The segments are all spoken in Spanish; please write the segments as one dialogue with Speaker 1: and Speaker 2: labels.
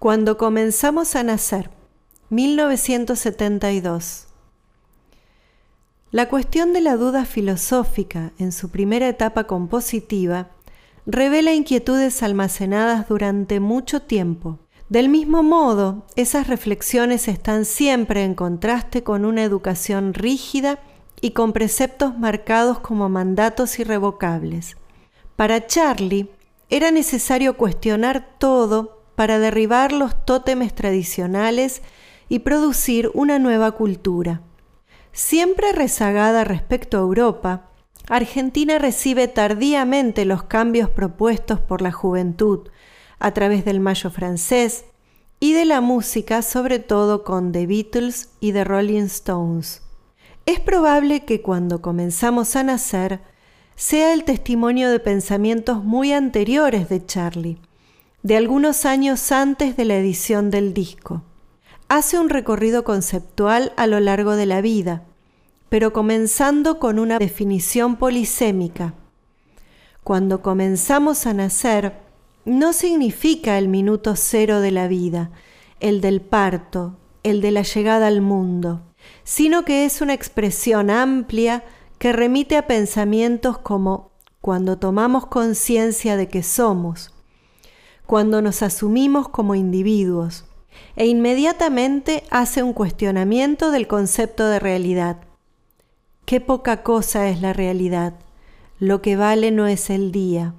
Speaker 1: Cuando comenzamos a nacer, 1972. La cuestión de la duda filosófica en su primera etapa compositiva revela inquietudes almacenadas durante mucho tiempo. Del mismo modo, esas reflexiones están siempre en contraste con una educación rígida y con preceptos marcados como mandatos irrevocables. Para Charlie, era necesario cuestionar todo para derribar los tótemes tradicionales y producir una nueva cultura. Siempre rezagada respecto a Europa, Argentina recibe tardíamente los cambios propuestos por la juventud a través del Mayo francés y de la música, sobre todo con The Beatles y The Rolling Stones. Es probable que cuando comenzamos a nacer sea el testimonio de pensamientos muy anteriores de Charlie, de algunos años antes de la edición del disco hace un recorrido conceptual a lo largo de la vida, pero comenzando con una definición polisémica. Cuando comenzamos a nacer, no significa el minuto cero de la vida, el del parto, el de la llegada al mundo, sino que es una expresión amplia que remite a pensamientos como cuando tomamos conciencia de que somos, cuando nos asumimos como individuos, e inmediatamente hace un cuestionamiento del concepto de realidad. Qué poca cosa es la realidad. Lo que vale no es el día,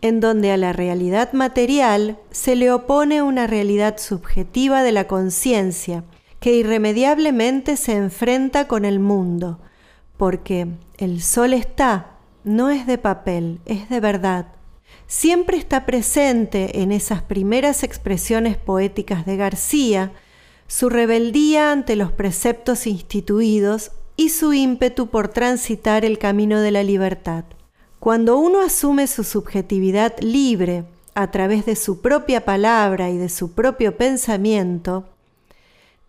Speaker 1: en donde a la realidad material se le opone una realidad subjetiva de la conciencia, que irremediablemente se enfrenta con el mundo, porque el sol está, no es de papel, es de verdad siempre está presente en esas primeras expresiones poéticas de García su rebeldía ante los preceptos instituidos y su ímpetu por transitar el camino de la libertad. Cuando uno asume su subjetividad libre a través de su propia palabra y de su propio pensamiento,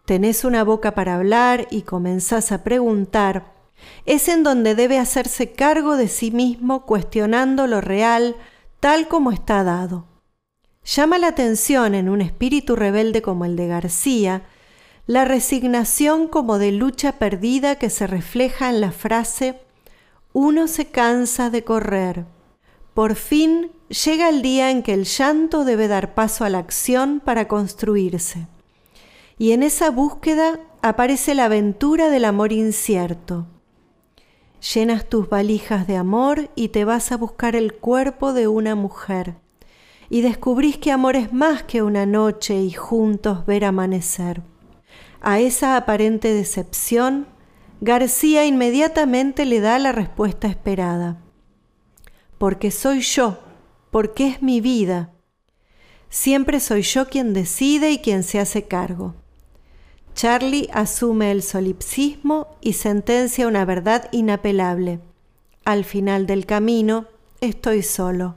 Speaker 1: tenés una boca para hablar y comenzás a preguntar, es en donde debe hacerse cargo de sí mismo cuestionando lo real, tal como está dado. Llama la atención en un espíritu rebelde como el de García la resignación como de lucha perdida que se refleja en la frase Uno se cansa de correr. Por fin llega el día en que el llanto debe dar paso a la acción para construirse. Y en esa búsqueda aparece la aventura del amor incierto Llenas tus valijas de amor y te vas a buscar el cuerpo de una mujer. Y descubrís que amor es más que una noche y juntos ver amanecer. A esa aparente decepción, García inmediatamente le da la respuesta esperada. Porque soy yo, porque es mi vida. Siempre soy yo quien decide y quien se hace cargo. Charlie asume el solipsismo y sentencia una verdad inapelable. Al final del camino, estoy solo.